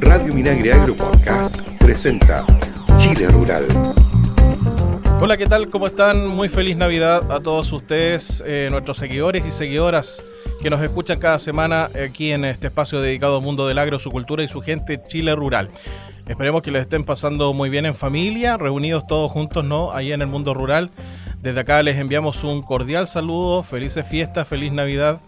Radio Minagre Agro Podcast presenta Chile Rural. Hola, ¿qué tal? ¿Cómo están? Muy feliz Navidad a todos ustedes, eh, nuestros seguidores y seguidoras que nos escuchan cada semana aquí en este espacio dedicado al mundo del agro, su cultura y su gente Chile Rural. Esperemos que les estén pasando muy bien en familia, reunidos todos juntos, ¿no? Ahí en el mundo rural. Desde acá les enviamos un cordial saludo, felices fiestas, feliz Navidad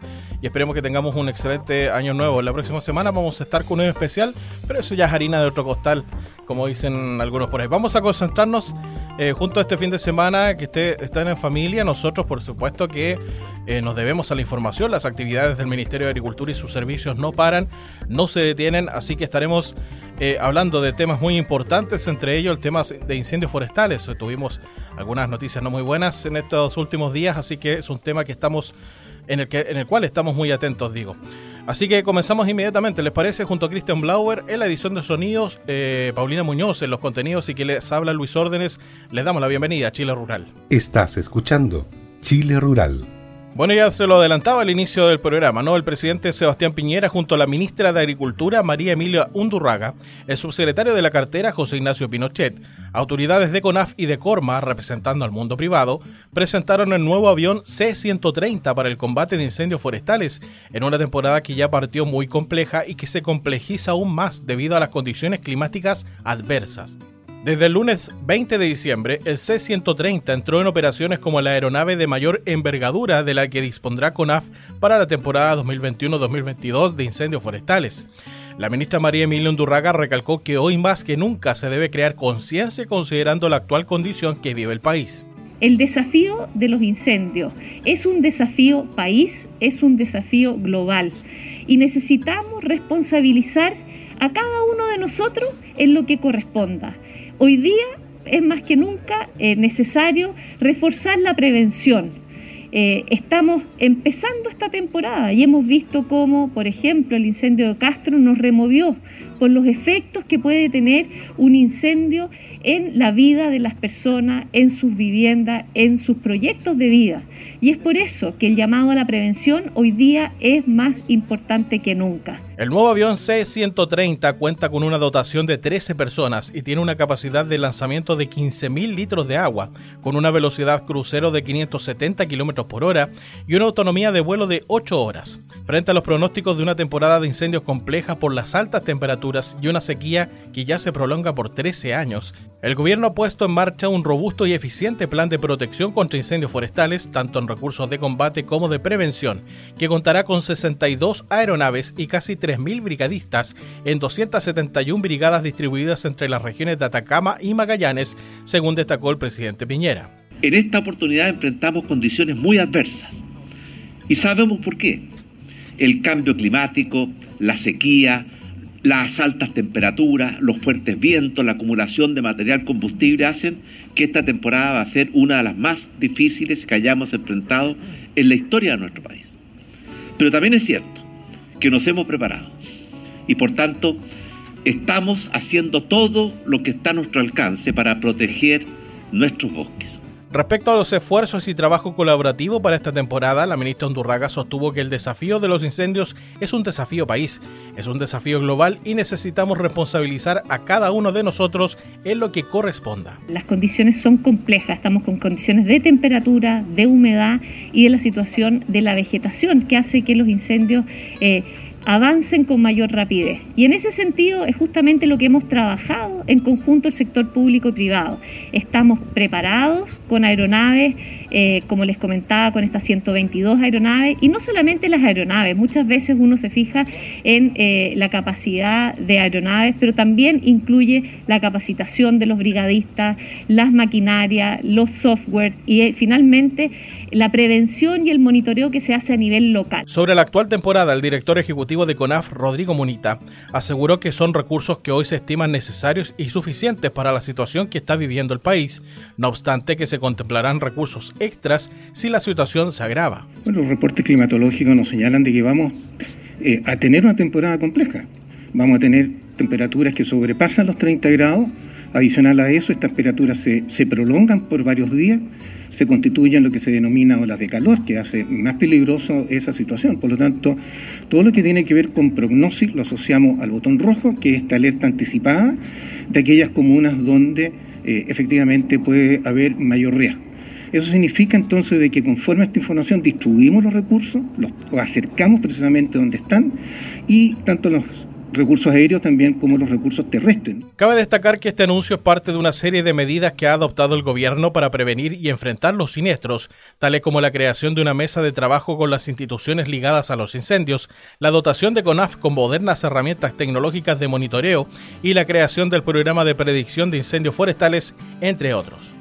y esperemos que tengamos un excelente año nuevo. La próxima semana vamos a estar con un especial, pero eso ya es harina de otro costal, como dicen algunos por ahí. Vamos a concentrarnos eh, junto a este fin de semana que esté, estén en familia. Nosotros, por supuesto, que eh, nos debemos a la información. Las actividades del Ministerio de Agricultura y sus servicios no paran, no se detienen, así que estaremos eh, hablando de temas muy importantes, entre ellos el tema de incendios forestales. Tuvimos algunas noticias no muy buenas en estos últimos días, así que es un tema que estamos en el, que, en el cual estamos muy atentos, digo. Así que comenzamos inmediatamente, ¿les parece? Junto a Christian Blauer en la edición de sonidos, eh, Paulina Muñoz en los contenidos y que les habla Luis Órdenes, les damos la bienvenida a Chile Rural. Estás escuchando Chile Rural bueno, ya se lo adelantaba al inicio del programa, ¿no? El presidente Sebastián Piñera junto a la ministra de Agricultura María Emilia Undurraga, el subsecretario de la cartera José Ignacio Pinochet, autoridades de CONAF y de Corma representando al mundo privado, presentaron el nuevo avión C-130 para el combate de incendios forestales en una temporada que ya partió muy compleja y que se complejiza aún más debido a las condiciones climáticas adversas. Desde el lunes 20 de diciembre, el C-130 entró en operaciones como la aeronave de mayor envergadura de la que dispondrá CONAF para la temporada 2021-2022 de incendios forestales. La ministra María Emilia Undurraga recalcó que hoy más que nunca se debe crear conciencia considerando la actual condición que vive el país. El desafío de los incendios es un desafío país, es un desafío global y necesitamos responsabilizar a cada uno de nosotros en lo que corresponda. Hoy día es más que nunca eh, necesario reforzar la prevención. Eh, estamos empezando esta temporada y hemos visto cómo, por ejemplo, el incendio de Castro nos removió por los efectos que puede tener un incendio en la vida de las personas, en sus viviendas, en sus proyectos de vida. Y es por eso que el llamado a la prevención hoy día es más importante que nunca. El nuevo avión C-130 cuenta con una dotación de 13 personas y tiene una capacidad de lanzamiento de 15.000 litros de agua, con una velocidad crucero de 570 km por hora y una autonomía de vuelo de 8 horas. Frente a los pronósticos de una temporada de incendios compleja por las altas temperaturas y una sequía que ya se prolonga por 13 años, el gobierno ha puesto en marcha un robusto y eficiente plan de protección contra incendios forestales, tanto en recursos de combate como de prevención, que contará con 62 aeronaves y casi 3.000 brigadistas en 271 brigadas distribuidas entre las regiones de Atacama y Magallanes, según destacó el presidente Piñera. En esta oportunidad enfrentamos condiciones muy adversas. Y sabemos por qué. El cambio climático, la sequía, las altas temperaturas, los fuertes vientos, la acumulación de material combustible hacen que esta temporada va a ser una de las más difíciles que hayamos enfrentado en la historia de nuestro país. Pero también es cierto que nos hemos preparado y por tanto estamos haciendo todo lo que está a nuestro alcance para proteger nuestros bosques. Respecto a los esfuerzos y trabajo colaborativo para esta temporada, la ministra Undurraga sostuvo que el desafío de los incendios es un desafío país, es un desafío global y necesitamos responsabilizar a cada uno de nosotros en lo que corresponda. Las condiciones son complejas, estamos con condiciones de temperatura, de humedad y de la situación de la vegetación que hace que los incendios... Eh, avancen con mayor rapidez. Y en ese sentido es justamente lo que hemos trabajado en conjunto el sector público y privado. Estamos preparados con aeronaves, eh, como les comentaba, con estas 122 aeronaves, y no solamente las aeronaves, muchas veces uno se fija en eh, la capacidad de aeronaves, pero también incluye la capacitación de los brigadistas, las maquinarias, los software y eh, finalmente la prevención y el monitoreo que se hace a nivel local. Sobre la actual temporada, el director ejecutivo de CONAF, Rodrigo Munita, aseguró que son recursos que hoy se estiman necesarios y suficientes para la situación que está viviendo el país, no obstante que se contemplarán recursos extras si la situación se agrava. Bueno, los reportes climatológicos nos señalan de que vamos eh, a tener una temporada compleja. Vamos a tener temperaturas que sobrepasan los 30 grados. Adicional a eso, estas temperaturas se, se prolongan por varios días se constituyen lo que se denomina olas de calor, que hace más peligroso esa situación. Por lo tanto, todo lo que tiene que ver con prognosis lo asociamos al botón rojo, que es esta alerta anticipada de aquellas comunas donde eh, efectivamente puede haber mayor riesgo. Eso significa entonces de que conforme a esta información distribuimos los recursos, los acercamos precisamente donde están y tanto los recursos aéreos también como los recursos terrestres. Cabe destacar que este anuncio es parte de una serie de medidas que ha adoptado el gobierno para prevenir y enfrentar los siniestros, tales como la creación de una mesa de trabajo con las instituciones ligadas a los incendios, la dotación de CONAF con modernas herramientas tecnológicas de monitoreo y la creación del programa de predicción de incendios forestales, entre otros.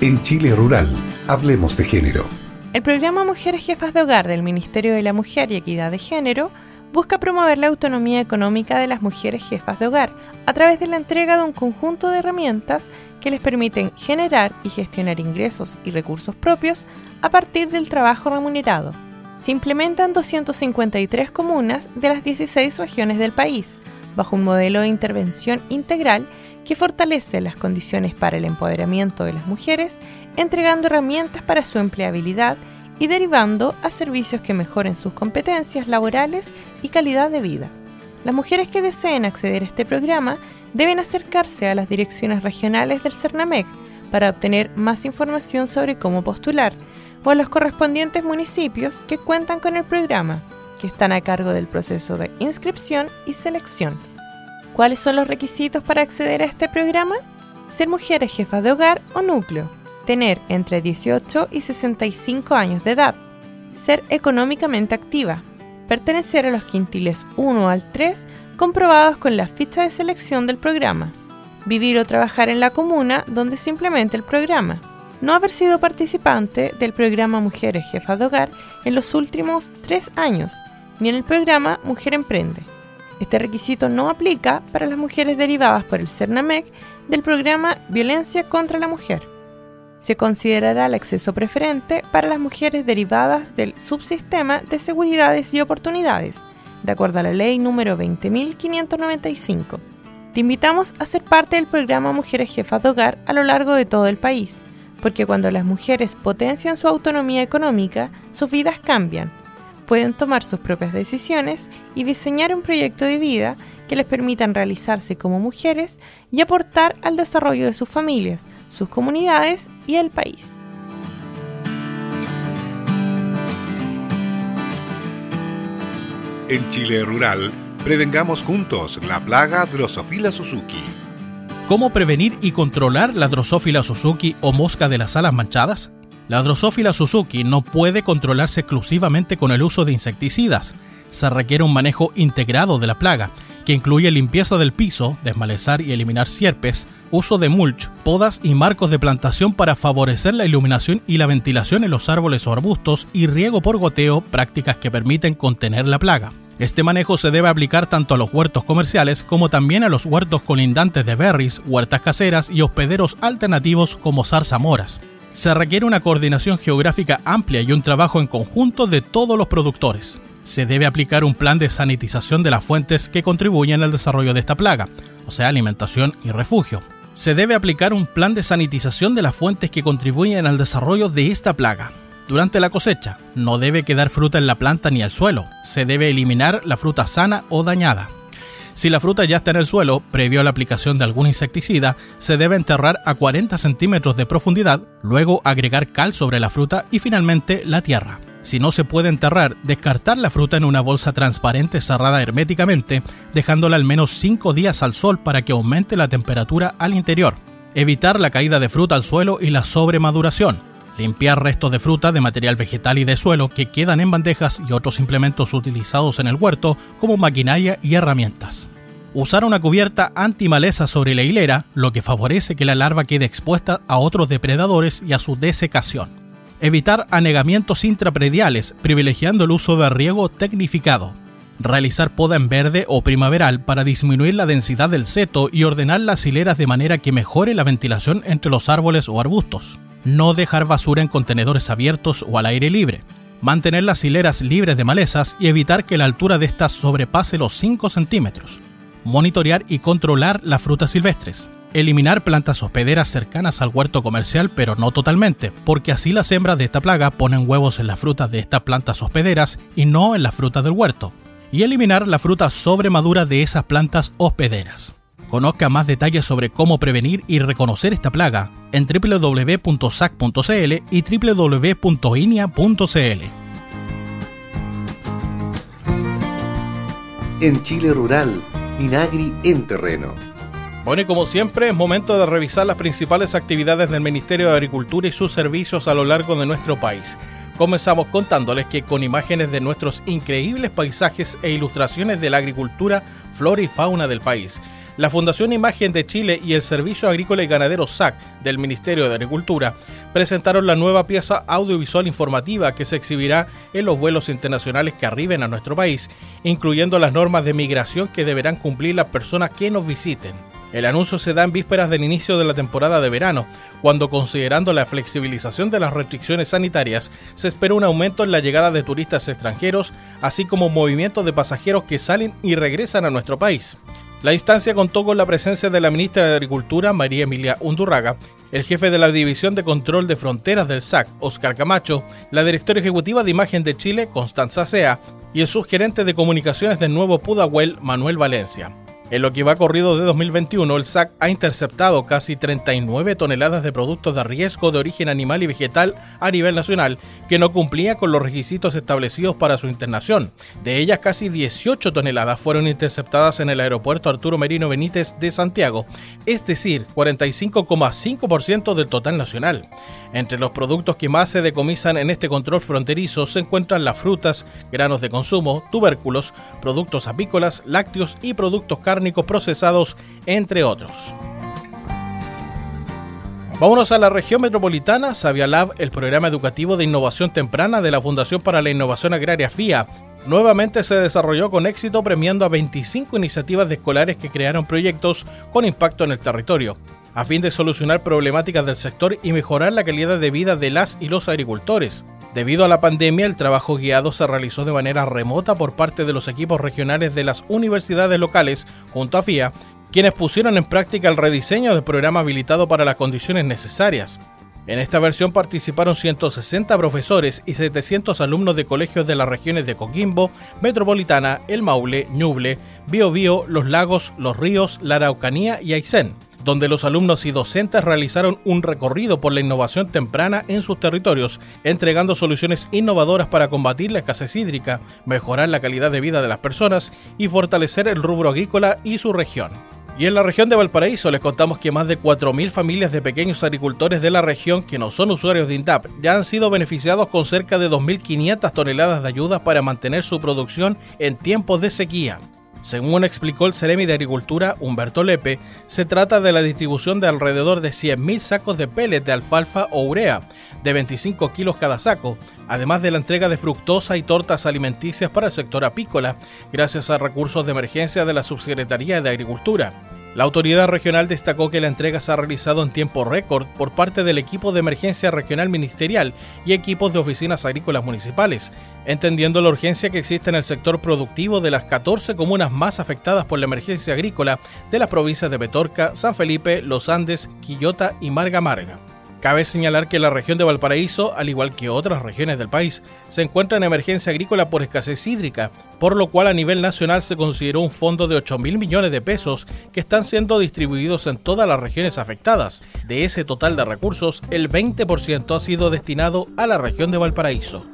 En Chile Rural, hablemos de género. El programa Mujeres Jefas de Hogar del Ministerio de la Mujer y Equidad de Género busca promover la autonomía económica de las mujeres jefas de hogar a través de la entrega de un conjunto de herramientas que les permiten generar y gestionar ingresos y recursos propios a partir del trabajo remunerado. Se implementan 253 comunas de las 16 regiones del país, bajo un modelo de intervención integral que fortalece las condiciones para el empoderamiento de las mujeres entregando herramientas para su empleabilidad y derivando a servicios que mejoren sus competencias laborales y calidad de vida. Las mujeres que deseen acceder a este programa deben acercarse a las direcciones regionales del CERNAMEC para obtener más información sobre cómo postular o a los correspondientes municipios que cuentan con el programa, que están a cargo del proceso de inscripción y selección. ¿Cuáles son los requisitos para acceder a este programa? Ser mujeres jefas de hogar o núcleo. Tener entre 18 y 65 años de edad, ser económicamente activa, pertenecer a los quintiles 1 al 3 comprobados con la ficha de selección del programa, vivir o trabajar en la comuna donde se implemente el programa, no haber sido participante del programa Mujeres Jefas de Hogar en los últimos tres años, ni en el programa Mujer Emprende. Este requisito no aplica para las mujeres derivadas por el CERNAMEC del programa Violencia contra la Mujer se considerará el acceso preferente para las mujeres derivadas del subsistema de seguridades y oportunidades, de acuerdo a la ley número 20.595. Te invitamos a ser parte del programa Mujeres Jefas de Hogar a lo largo de todo el país, porque cuando las mujeres potencian su autonomía económica, sus vidas cambian. Pueden tomar sus propias decisiones y diseñar un proyecto de vida que les permitan realizarse como mujeres y aportar al desarrollo de sus familias, sus comunidades y el país. En Chile Rural, prevengamos juntos la plaga Drosophila Suzuki. ¿Cómo prevenir y controlar la Drosophila Suzuki o mosca de las alas manchadas? La Drosophila Suzuki no puede controlarse exclusivamente con el uso de insecticidas. Se requiere un manejo integrado de la plaga, que incluye limpieza del piso, desmalezar y eliminar sierpes, uso de mulch, podas y marcos de plantación para favorecer la iluminación y la ventilación en los árboles o arbustos y riego por goteo, prácticas que permiten contener la plaga. Este manejo se debe aplicar tanto a los huertos comerciales como también a los huertos colindantes de berries, huertas caseras y hospederos alternativos como zarzamoras. Se requiere una coordinación geográfica amplia y un trabajo en conjunto de todos los productores. Se debe aplicar un plan de sanitización de las fuentes que contribuyen al desarrollo de esta plaga, o sea, alimentación y refugio se debe aplicar un plan de sanitización de las fuentes que contribuyen al desarrollo de esta plaga. Durante la cosecha, no debe quedar fruta en la planta ni al suelo, se debe eliminar la fruta sana o dañada. Si la fruta ya está en el suelo, previo a la aplicación de algún insecticida, se debe enterrar a 40 centímetros de profundidad, luego agregar cal sobre la fruta y finalmente la tierra. Si no se puede enterrar, descartar la fruta en una bolsa transparente cerrada herméticamente, dejándola al menos 5 días al sol para que aumente la temperatura al interior. Evitar la caída de fruta al suelo y la sobremaduración. Limpiar restos de fruta, de material vegetal y de suelo que quedan en bandejas y otros implementos utilizados en el huerto como maquinaria y herramientas. Usar una cubierta antimaleza sobre la hilera, lo que favorece que la larva quede expuesta a otros depredadores y a su desecación evitar anegamientos intraprediales, privilegiando el uso de riego tecnificado, realizar poda en verde o primaveral para disminuir la densidad del seto y ordenar las hileras de manera que mejore la ventilación entre los árboles o arbustos, no dejar basura en contenedores abiertos o al aire libre, mantener las hileras libres de malezas y evitar que la altura de estas sobrepase los 5 centímetros, monitorear y controlar las frutas silvestres, eliminar plantas hospederas cercanas al huerto comercial, pero no totalmente, porque así las hembras de esta plaga ponen huevos en las frutas de estas plantas hospederas y no en las frutas del huerto, y eliminar la fruta sobremadura de esas plantas hospederas. Conozca más detalles sobre cómo prevenir y reconocer esta plaga en www.sac.cl y www.inia.cl. En Chile Rural, Minagri en terreno. Bueno, y como siempre, es momento de revisar las principales actividades del Ministerio de Agricultura y sus servicios a lo largo de nuestro país. Comenzamos contándoles que con imágenes de nuestros increíbles paisajes e ilustraciones de la agricultura, flora y fauna del país, la Fundación Imagen de Chile y el Servicio Agrícola y Ganadero SAC del Ministerio de Agricultura presentaron la nueva pieza audiovisual informativa que se exhibirá en los vuelos internacionales que arriben a nuestro país, incluyendo las normas de migración que deberán cumplir las personas que nos visiten. El anuncio se da en vísperas del inicio de la temporada de verano, cuando considerando la flexibilización de las restricciones sanitarias, se espera un aumento en la llegada de turistas extranjeros, así como movimientos de pasajeros que salen y regresan a nuestro país. La instancia contó con la presencia de la ministra de Agricultura, María Emilia Undurraga, el jefe de la División de Control de Fronteras del SAC, Oscar Camacho, la directora ejecutiva de Imagen de Chile, Constanza Sea, y el subgerente de comunicaciones del nuevo Pudahuel, Manuel Valencia. En lo que va corrido de 2021, el SAC ha interceptado casi 39 toneladas de productos de riesgo de origen animal y vegetal a nivel nacional que no cumplían con los requisitos establecidos para su internación. De ellas, casi 18 toneladas fueron interceptadas en el aeropuerto Arturo Merino Benítez de Santiago, es decir, 45,5% del total nacional. Entre los productos que más se decomisan en este control fronterizo se encuentran las frutas, granos de consumo, tubérculos, productos apícolas, lácteos y productos cárnicos procesados, entre otros. Vámonos a la región metropolitana. Sabia Lab, el programa educativo de innovación temprana de la Fundación para la Innovación Agraria FIA, nuevamente se desarrolló con éxito premiando a 25 iniciativas de escolares que crearon proyectos con impacto en el territorio, a fin de solucionar problemáticas del sector y mejorar la calidad de vida de las y los agricultores. Debido a la pandemia, el trabajo guiado se realizó de manera remota por parte de los equipos regionales de las universidades locales junto a FIA quienes pusieron en práctica el rediseño del programa habilitado para las condiciones necesarias. En esta versión participaron 160 profesores y 700 alumnos de colegios de las regiones de Coquimbo, Metropolitana, El Maule, Ñuble, Biobío, Los Lagos, Los Ríos, la Araucanía y Aysén, donde los alumnos y docentes realizaron un recorrido por la innovación temprana en sus territorios, entregando soluciones innovadoras para combatir la escasez hídrica, mejorar la calidad de vida de las personas y fortalecer el rubro agrícola y su región. Y en la región de Valparaíso les contamos que más de 4.000 familias de pequeños agricultores de la región que no son usuarios de INDAP ya han sido beneficiados con cerca de 2.500 toneladas de ayuda para mantener su producción en tiempos de sequía. Según explicó el Ceremi de Agricultura Humberto Lepe, se trata de la distribución de alrededor de 100.000 sacos de pellets de alfalfa o urea, de 25 kilos cada saco, además de la entrega de fructosa y tortas alimenticias para el sector apícola, gracias a recursos de emergencia de la Subsecretaría de Agricultura. La autoridad regional destacó que la entrega se ha realizado en tiempo récord por parte del equipo de emergencia regional ministerial y equipos de oficinas agrícolas municipales, entendiendo la urgencia que existe en el sector productivo de las 14 comunas más afectadas por la emergencia agrícola de las provincias de Petorca, San Felipe, Los Andes, Quillota y Marga Marga. Cabe señalar que la región de Valparaíso, al igual que otras regiones del país, se encuentra en emergencia agrícola por escasez hídrica, por lo cual a nivel nacional se consideró un fondo de 8 mil millones de pesos que están siendo distribuidos en todas las regiones afectadas. De ese total de recursos, el 20% ha sido destinado a la región de Valparaíso.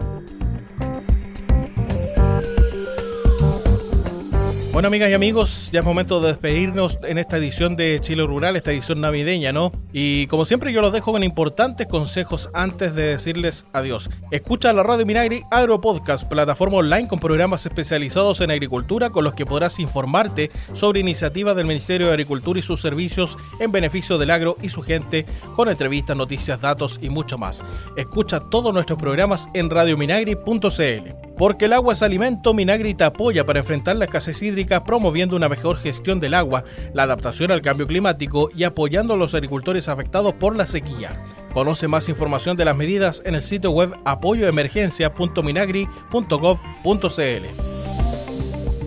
Bueno, amigas y amigos, ya es momento de despedirnos en esta edición de Chile Rural, esta edición navideña, ¿no? Y como siempre, yo los dejo con importantes consejos antes de decirles adiós. Escucha la Radio Minagri Agro Podcast, plataforma online con programas especializados en agricultura con los que podrás informarte sobre iniciativas del Ministerio de Agricultura y sus servicios en beneficio del agro y su gente, con entrevistas, noticias, datos y mucho más. Escucha todos nuestros programas en radiominagri.cl. Porque el agua es alimento, Minagri te apoya para enfrentar la escasez hídrica promoviendo una mejor gestión del agua, la adaptación al cambio climático y apoyando a los agricultores afectados por la sequía. Conoce más información de las medidas en el sitio web apoyoemergencia.minagri.gov.cl.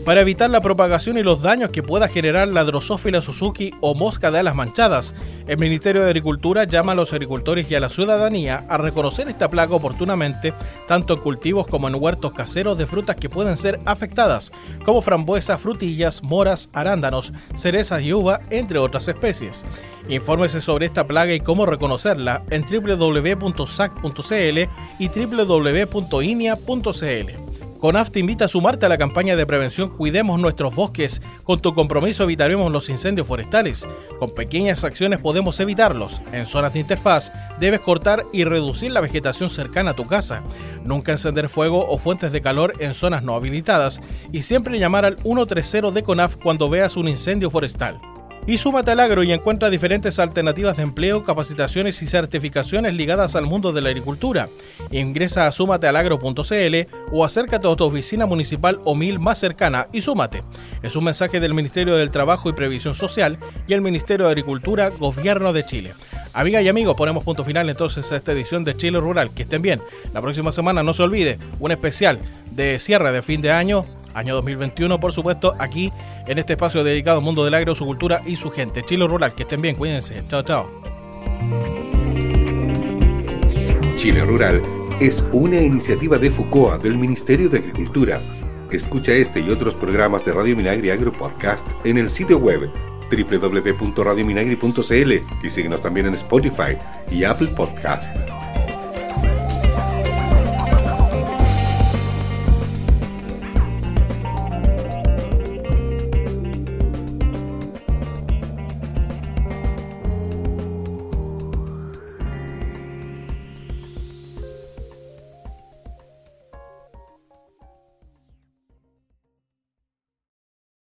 para evitar la propagación y los daños que pueda generar la Drosophila Suzuki o mosca de alas manchadas. El Ministerio de Agricultura llama a los agricultores y a la ciudadanía a reconocer esta plaga oportunamente, tanto en cultivos como en huertos caseros de frutas que pueden ser afectadas, como frambuesas, frutillas, moras, arándanos, cerezas y uva, entre otras especies. Infórmese sobre esta plaga y cómo reconocerla en www.sac.cl y www.inia.cl. CONAF te invita a sumarte a la campaña de prevención Cuidemos nuestros bosques. Con tu compromiso evitaremos los incendios forestales. Con pequeñas acciones podemos evitarlos. En zonas de interfaz debes cortar y reducir la vegetación cercana a tu casa. Nunca encender fuego o fuentes de calor en zonas no habilitadas. Y siempre llamar al 130 de CONAF cuando veas un incendio forestal. Y súmate al agro y encuentra diferentes alternativas de empleo, capacitaciones y certificaciones ligadas al mundo de la agricultura. Ingresa a sumatealagro.cl o acércate a tu oficina municipal o mil más cercana y súmate. Es un mensaje del Ministerio del Trabajo y Previsión Social y el Ministerio de Agricultura, Gobierno de Chile. Amigas y amigos, ponemos punto final entonces a esta edición de Chile Rural. Que estén bien. La próxima semana no se olvide, un especial de cierre de fin de año año 2021, por supuesto, aquí en este espacio dedicado al mundo del agro, su cultura y su gente. Chile Rural, que estén bien, cuídense. Chao, chao. Chile Rural es una iniciativa de FUCOA del Ministerio de Agricultura. Escucha este y otros programas de Radio Minagri Agro Podcast en el sitio web www.radiominagri.cl y síguenos también en Spotify y Apple Podcast.